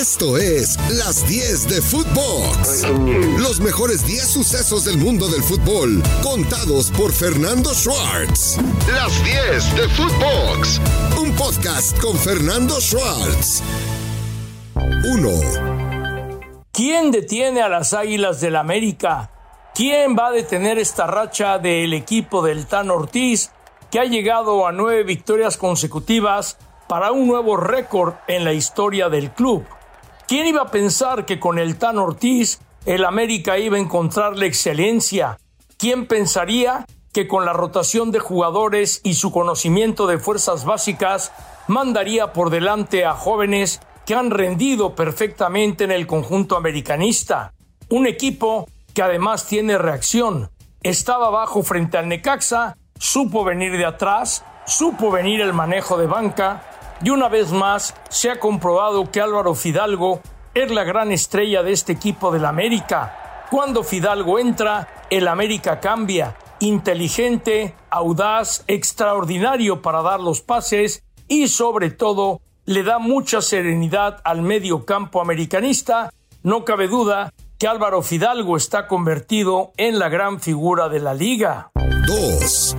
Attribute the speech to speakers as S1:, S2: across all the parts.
S1: Esto es Las 10 de Footbox. Los mejores 10 sucesos del mundo del fútbol, contados por Fernando Schwartz. Las 10 de Footbox. Un podcast con Fernando Schwartz. 1.
S2: ¿Quién detiene a las Águilas del América? ¿Quién va a detener esta racha del equipo del Tan Ortiz que ha llegado a nueve victorias consecutivas para un nuevo récord en la historia del club? ¿Quién iba a pensar que con el Tan Ortiz el América iba a encontrar la excelencia? ¿Quién pensaría que con la rotación de jugadores y su conocimiento de fuerzas básicas mandaría por delante a jóvenes que han rendido perfectamente en el conjunto americanista? Un equipo que además tiene reacción. Estaba abajo frente al Necaxa, supo venir de atrás, supo venir el manejo de banca, y una vez más se ha comprobado que Álvaro Fidalgo es la gran estrella de este equipo del América. Cuando Fidalgo entra, el América cambia. Inteligente, audaz, extraordinario para dar los pases y sobre todo le da mucha serenidad al medio campo americanista. No cabe duda que Álvaro Fidalgo está convertido en la gran figura de la liga.
S1: 2.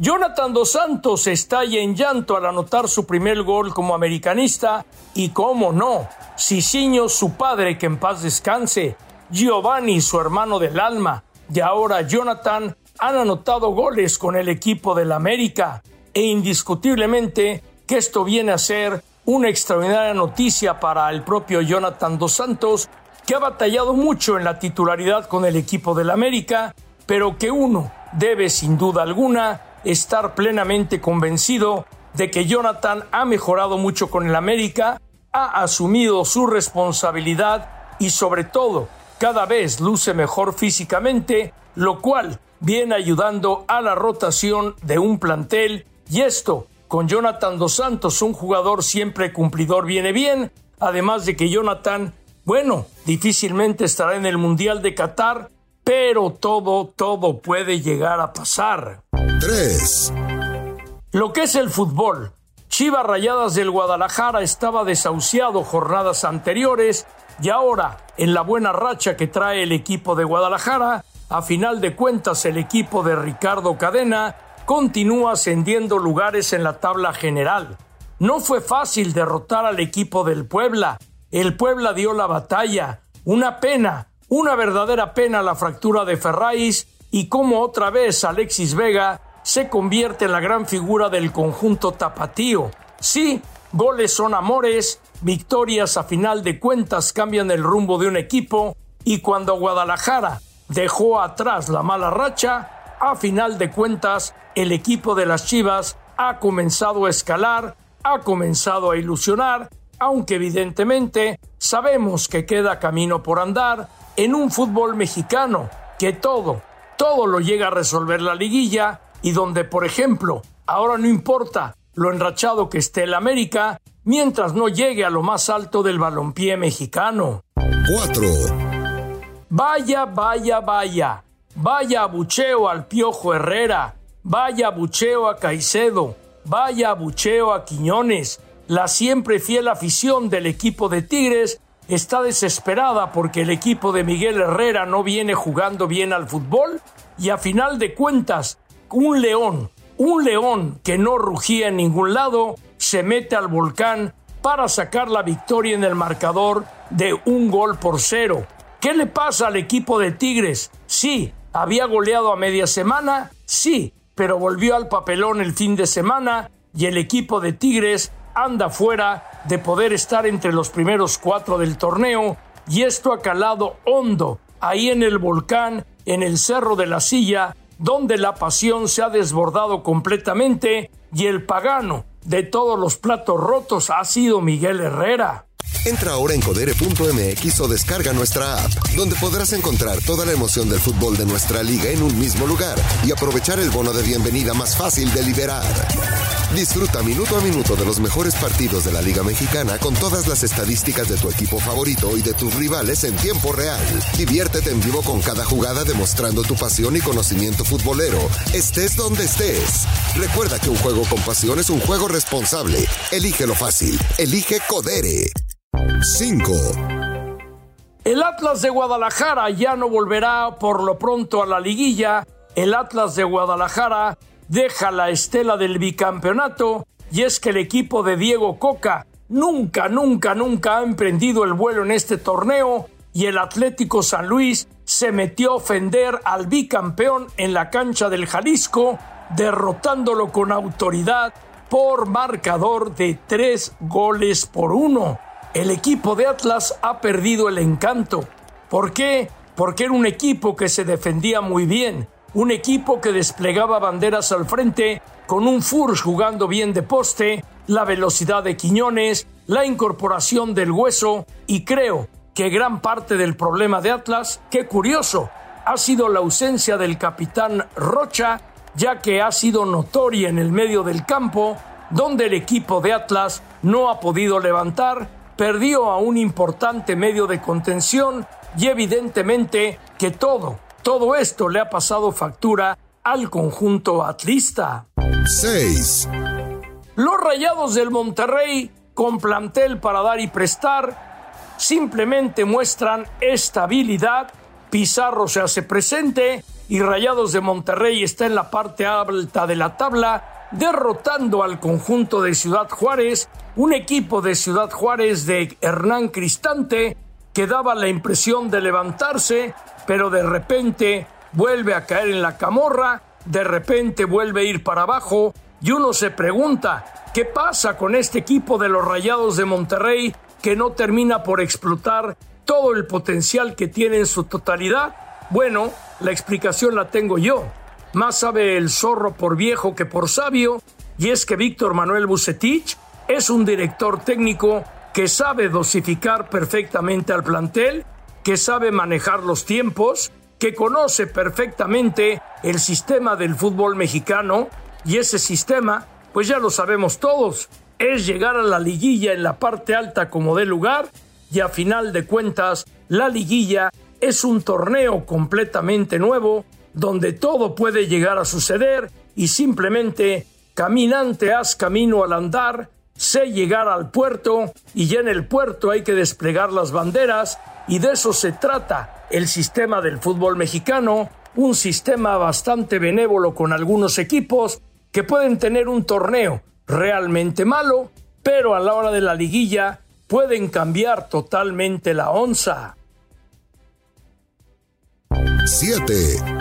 S2: Jonathan Dos Santos estalla en llanto al anotar su primer gol como americanista. Y cómo no, Cicinho su padre que en paz descanse, Giovanni su hermano del alma. Y ahora Jonathan han anotado goles con el equipo del América. E indiscutiblemente que esto viene a ser una extraordinaria noticia para el propio Jonathan Dos Santos que ha batallado mucho en la titularidad con el equipo del América, pero que uno debe sin duda alguna estar plenamente convencido de que Jonathan ha mejorado mucho con el América, ha asumido su responsabilidad y sobre todo cada vez luce mejor físicamente, lo cual viene ayudando a la rotación de un plantel. Y esto con Jonathan Dos Santos, un jugador siempre cumplidor, viene bien, además de que Jonathan, bueno, difícilmente estará en el Mundial de Qatar, pero todo, todo puede llegar a pasar.
S1: 3.
S2: Lo que es el fútbol. Chivas Rayadas del Guadalajara estaba desahuciado jornadas anteriores y ahora, en la buena racha que trae el equipo de Guadalajara, a final de cuentas el equipo de Ricardo Cadena continúa ascendiendo lugares en la tabla general. No fue fácil derrotar al equipo del Puebla. El Puebla dio la batalla. Una pena, una verdadera pena la fractura de Ferraís y como otra vez Alexis Vega se convierte en la gran figura del conjunto tapatío. Sí, goles son amores, victorias a final de cuentas cambian el rumbo de un equipo y cuando Guadalajara dejó atrás la mala racha, a final de cuentas el equipo de las Chivas ha comenzado a escalar, ha comenzado a ilusionar, aunque evidentemente sabemos que queda camino por andar en un fútbol mexicano que todo, todo lo llega a resolver la liguilla y donde, por ejemplo, ahora no importa lo enrachado que esté el América mientras no llegue a lo más alto del balompié mexicano.
S1: 4.
S2: Vaya, vaya, vaya. Vaya abucheo al Piojo Herrera. Vaya abucheo a Caicedo. Vaya abucheo a Quiñones. La siempre fiel afición del equipo de Tigres está desesperada porque el equipo de Miguel Herrera no viene jugando bien al fútbol y a final de cuentas un león, un león que no rugía en ningún lado, se mete al volcán para sacar la victoria en el marcador de un gol por cero. ¿Qué le pasa al equipo de Tigres? Sí, había goleado a media semana, sí, pero volvió al papelón el fin de semana y el equipo de Tigres anda fuera de poder estar entre los primeros cuatro del torneo y esto ha calado hondo ahí en el volcán, en el Cerro de la Silla, donde la pasión se ha desbordado completamente y el pagano de todos los platos rotos ha sido Miguel Herrera.
S1: Entra ahora en codere.mx o descarga nuestra app, donde podrás encontrar toda la emoción del fútbol de nuestra liga en un mismo lugar y aprovechar el bono de bienvenida más fácil de liberar. Disfruta minuto a minuto de los mejores partidos de la Liga Mexicana con todas las estadísticas de tu equipo favorito y de tus rivales en tiempo real. Diviértete en vivo con cada jugada demostrando tu pasión y conocimiento futbolero, estés donde estés. Recuerda que un juego con pasión es un juego responsable. Elige lo fácil. Elige Codere. 5.
S2: El Atlas de Guadalajara ya no volverá por lo pronto a la liguilla. El Atlas de Guadalajara deja la estela del bicampeonato y es que el equipo de Diego Coca nunca, nunca, nunca ha emprendido el vuelo en este torneo y el Atlético San Luis se metió a ofender al bicampeón en la cancha del Jalisco, derrotándolo con autoridad por marcador de tres goles por uno. El equipo de Atlas ha perdido el encanto. ¿Por qué? Porque era un equipo que se defendía muy bien, un equipo que desplegaba banderas al frente con un Furs jugando bien de poste, la velocidad de Quiñones, la incorporación del hueso y creo que gran parte del problema de Atlas, qué curioso, ha sido la ausencia del capitán Rocha, ya que ha sido notoria en el medio del campo, donde el equipo de Atlas no ha podido levantar, perdió a un importante medio de contención y evidentemente que todo, todo esto le ha pasado factura al conjunto atlista.
S1: 6.
S2: Los Rayados del Monterrey, con plantel para dar y prestar, simplemente muestran estabilidad. Pizarro se hace presente y Rayados de Monterrey está en la parte alta de la tabla, derrotando al conjunto de Ciudad Juárez, un equipo de Ciudad Juárez de Hernán Cristante que daba la impresión de levantarse, pero de repente vuelve a caer en la camorra, de repente vuelve a ir para abajo y uno se pregunta, ¿qué pasa con este equipo de los Rayados de Monterrey que no termina por explotar todo el potencial que tiene en su totalidad? Bueno, la explicación la tengo yo. Más sabe el zorro por viejo que por sabio, y es que Víctor Manuel Bucetich es un director técnico que sabe dosificar perfectamente al plantel, que sabe manejar los tiempos, que conoce perfectamente el sistema del fútbol mexicano, y ese sistema, pues ya lo sabemos todos, es llegar a la liguilla en la parte alta como de lugar y a final de cuentas la liguilla es un torneo completamente nuevo donde todo puede llegar a suceder y simplemente caminante haz camino al andar, sé llegar al puerto y ya en el puerto hay que desplegar las banderas y de eso se trata el sistema del fútbol mexicano, un sistema bastante benévolo con algunos equipos que pueden tener un torneo realmente malo, pero a la hora de la liguilla pueden cambiar totalmente la onza.
S1: 7.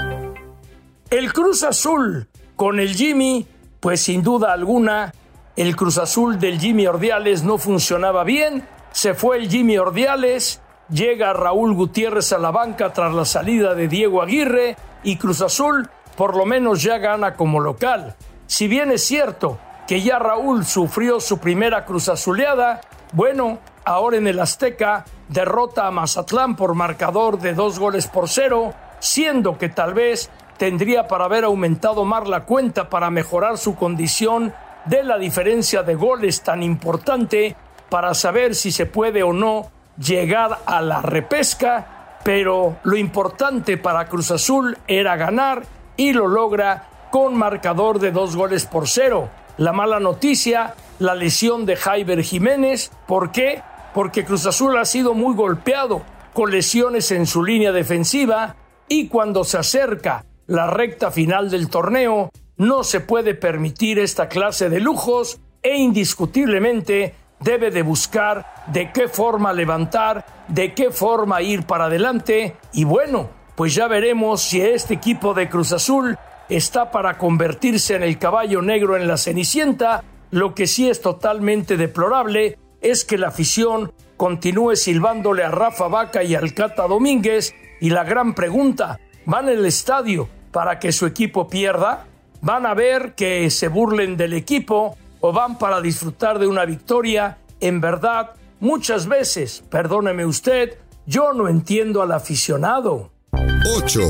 S2: El Cruz Azul con el Jimmy, pues sin duda alguna, el Cruz Azul del Jimmy Ordiales no funcionaba bien, se fue el Jimmy Ordiales, llega Raúl Gutiérrez a la banca tras la salida de Diego Aguirre y Cruz Azul por lo menos ya gana como local. Si bien es cierto que ya Raúl sufrió su primera cruz azuleada, bueno, ahora en el Azteca derrota a Mazatlán por marcador de dos goles por cero, siendo que tal vez tendría para haber aumentado más la cuenta para mejorar su condición de la diferencia de goles tan importante para saber si se puede o no llegar a la repesca, pero lo importante para Cruz Azul era ganar y lo logra con marcador de dos goles por cero. La mala noticia, la lesión de Jaiber Jiménez. ¿Por qué? Porque Cruz Azul ha sido muy golpeado con lesiones en su línea defensiva y cuando se acerca la recta final del torneo, no se puede permitir esta clase de lujos e indiscutiblemente debe de buscar de qué forma levantar, de qué forma ir para adelante. Y bueno, pues ya veremos si este equipo de Cruz Azul está para convertirse en el caballo negro en la Cenicienta, lo que sí es totalmente deplorable es que la afición continúe silbándole a Rafa Vaca y al Cata Domínguez. Y la gran pregunta, ¿van al estadio para que su equipo pierda? ¿Van a ver que se burlen del equipo o van para disfrutar de una victoria? En verdad, muchas veces, perdóneme usted, yo no entiendo al aficionado.
S1: 8.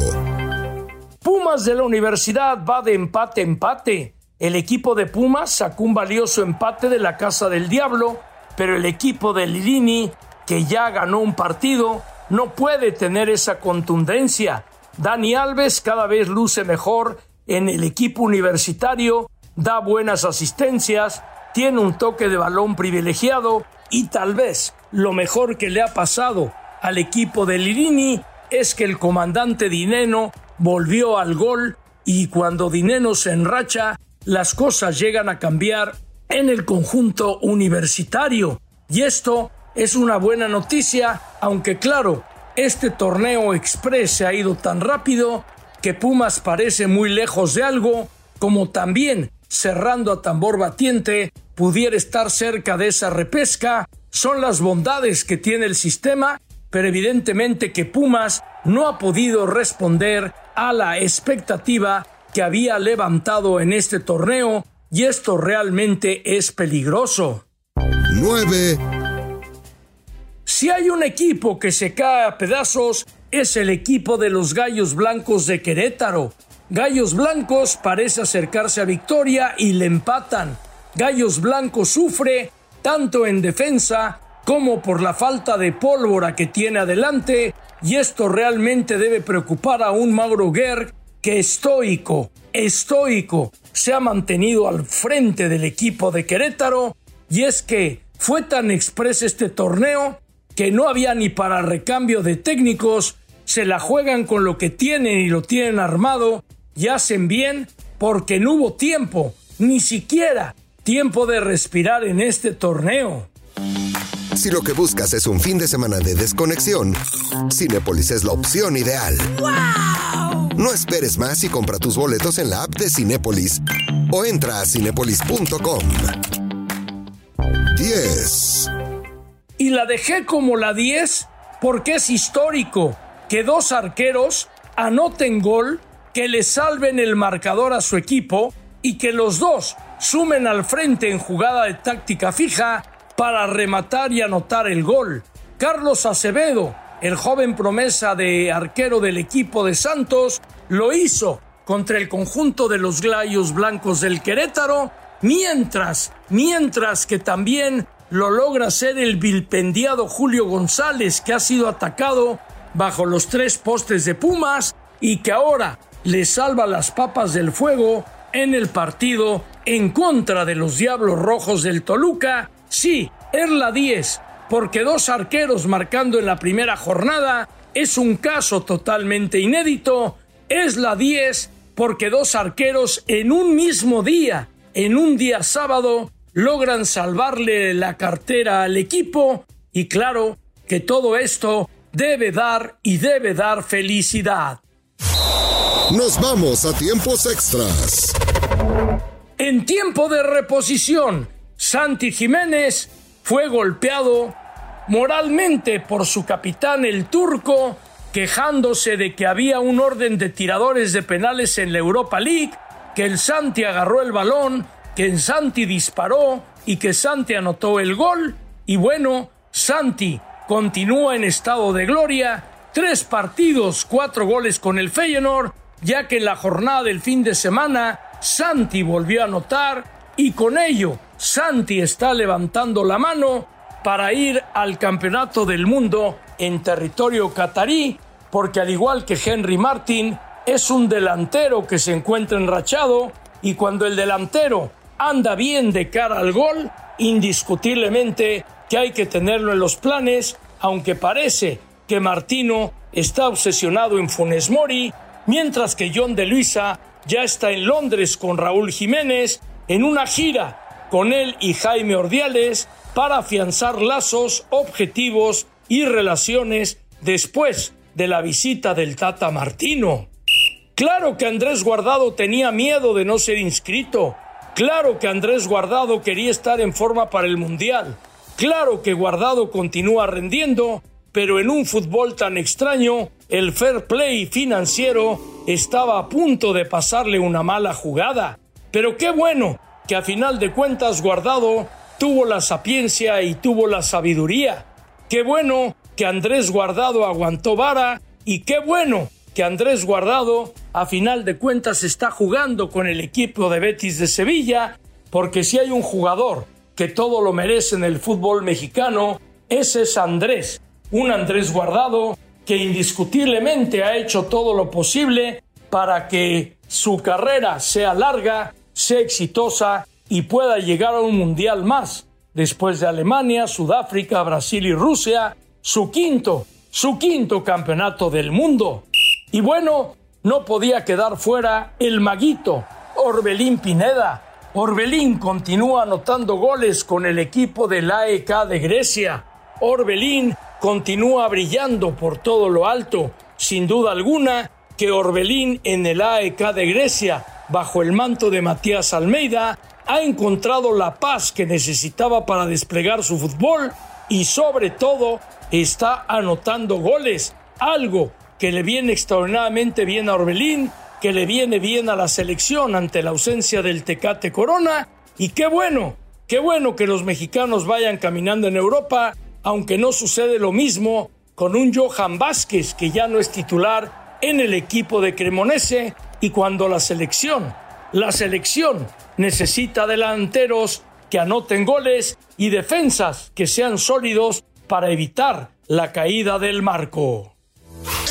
S2: Pumas de la universidad va de empate a empate. El equipo de Pumas sacó un valioso empate de la Casa del Diablo, pero el equipo de Lilini, que ya ganó un partido, no puede tener esa contundencia. Dani Alves cada vez luce mejor en el equipo universitario, da buenas asistencias, tiene un toque de balón privilegiado y tal vez, lo mejor que le ha pasado al equipo de Lirini es que el comandante Dineno volvió al gol y cuando Dineno se enracha, las cosas llegan a cambiar en el conjunto universitario. Y esto es una buena noticia, aunque claro, este torneo express se ha ido tan rápido que Pumas parece muy lejos de algo, como también, cerrando a tambor batiente, pudiera estar cerca de esa repesca, son las bondades que tiene el sistema, pero evidentemente que Pumas no ha podido responder a la expectativa que había levantado en este torneo y esto realmente es peligroso.
S1: 9.
S2: Si hay un equipo que se cae a pedazos, es el equipo de los Gallos Blancos de Querétaro. Gallos Blancos parece acercarse a victoria y le empatan. Gallos Blancos sufre tanto en defensa como por la falta de pólvora que tiene adelante y esto realmente debe preocupar a un Mauro Guerr que estoico, estoico, se ha mantenido al frente del equipo de Querétaro y es que fue tan express este torneo que no había ni para recambio de técnicos, se la juegan con lo que tienen y lo tienen armado y hacen bien porque no hubo tiempo, ni siquiera tiempo de respirar en este torneo.
S1: Si lo que buscas es un fin de semana de desconexión, Cinepolis es la opción ideal. No esperes más y compra tus boletos en la app de Cinépolis o entra a cinepolis.com. 10
S2: la dejé como la 10 porque es histórico que dos arqueros anoten gol, que le salven el marcador a su equipo y que los dos sumen al frente en jugada de táctica fija para rematar y anotar el gol. Carlos Acevedo, el joven promesa de arquero del equipo de Santos, lo hizo contra el conjunto de los Glayos Blancos del Querétaro, mientras, mientras que también lo logra ser el vilpendiado Julio González, que ha sido atacado bajo los tres postes de Pumas y que ahora le salva las papas del fuego en el partido en contra de los Diablos Rojos del Toluca. Sí, es la 10, porque dos arqueros marcando en la primera jornada es un caso totalmente inédito. Es la 10 porque dos arqueros en un mismo día, en un día sábado, logran salvarle la cartera al equipo y claro que todo esto debe dar y debe dar felicidad.
S1: Nos vamos a tiempos extras.
S2: En tiempo de reposición, Santi Jiménez fue golpeado moralmente por su capitán el turco, quejándose de que había un orden de tiradores de penales en la Europa League, que el Santi agarró el balón, que Santi disparó y que Santi anotó el gol. Y bueno, Santi continúa en estado de gloria. Tres partidos, cuatro goles con el Feyenoord, ya que en la jornada del fin de semana Santi volvió a anotar y con ello Santi está levantando la mano para ir al Campeonato del Mundo en territorio catarí, porque al igual que Henry Martin, es un delantero que se encuentra enrachado y cuando el delantero anda bien de cara al gol, indiscutiblemente que hay que tenerlo en los planes, aunque parece que Martino está obsesionado en Funes Mori, mientras que John de Luisa ya está en Londres con Raúl Jiménez en una gira con él y Jaime Ordiales para afianzar lazos, objetivos y relaciones después de la visita del Tata Martino. Claro que Andrés Guardado tenía miedo de no ser inscrito, Claro que Andrés Guardado quería estar en forma para el Mundial. Claro que Guardado continúa rendiendo, pero en un fútbol tan extraño, el fair play financiero estaba a punto de pasarle una mala jugada. Pero qué bueno que a final de cuentas Guardado tuvo la sapiencia y tuvo la sabiduría. Qué bueno que Andrés Guardado aguantó vara y qué bueno que Andrés Guardado a final de cuentas está jugando con el equipo de Betis de Sevilla, porque si hay un jugador que todo lo merece en el fútbol mexicano, ese es Andrés, un Andrés Guardado que indiscutiblemente ha hecho todo lo posible para que su carrera sea larga, sea exitosa y pueda llegar a un mundial más. después de Alemania, Sudáfrica, Brasil y Rusia, su quinto, su quinto campeonato del mundo. Y bueno, no podía quedar fuera el maguito, Orbelín Pineda. Orbelín continúa anotando goles con el equipo del AEK de Grecia. Orbelín continúa brillando por todo lo alto. Sin duda alguna que Orbelín en el AEK de Grecia, bajo el manto de Matías Almeida, ha encontrado la paz que necesitaba para desplegar su fútbol y sobre todo está anotando goles, algo que le viene extraordinariamente bien a Orbelín, que le viene bien a la selección ante la ausencia del Tecate Corona y qué bueno, qué bueno que los mexicanos vayan caminando en Europa, aunque no sucede lo mismo con un Johan Vázquez que ya no es titular en el equipo de Cremonese y cuando la selección, la selección necesita delanteros que anoten goles y defensas que sean sólidos para evitar la caída del marco.